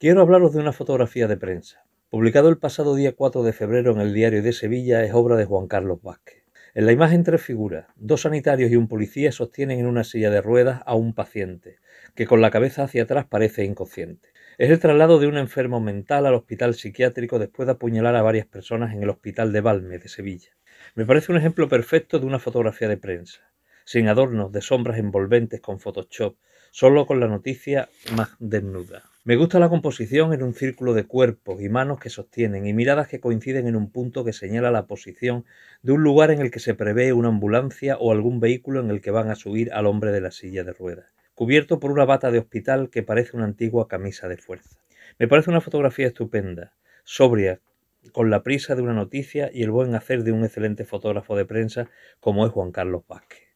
Quiero hablaros de una fotografía de prensa. Publicado el pasado día 4 de febrero en el diario de Sevilla, es obra de Juan Carlos Vázquez. En la imagen tres figuras, dos sanitarios y un policía sostienen en una silla de ruedas a un paciente, que con la cabeza hacia atrás parece inconsciente. Es el traslado de un enfermo mental al hospital psiquiátrico después de apuñalar a varias personas en el hospital de Valme de Sevilla. Me parece un ejemplo perfecto de una fotografía de prensa, sin adornos de sombras envolventes con Photoshop, solo con la noticia más desnuda. Me gusta la composición en un círculo de cuerpos y manos que sostienen y miradas que coinciden en un punto que señala la posición de un lugar en el que se prevé una ambulancia o algún vehículo en el que van a subir al hombre de la silla de ruedas, cubierto por una bata de hospital que parece una antigua camisa de fuerza. Me parece una fotografía estupenda, sobria, con la prisa de una noticia y el buen hacer de un excelente fotógrafo de prensa como es Juan Carlos Vázquez.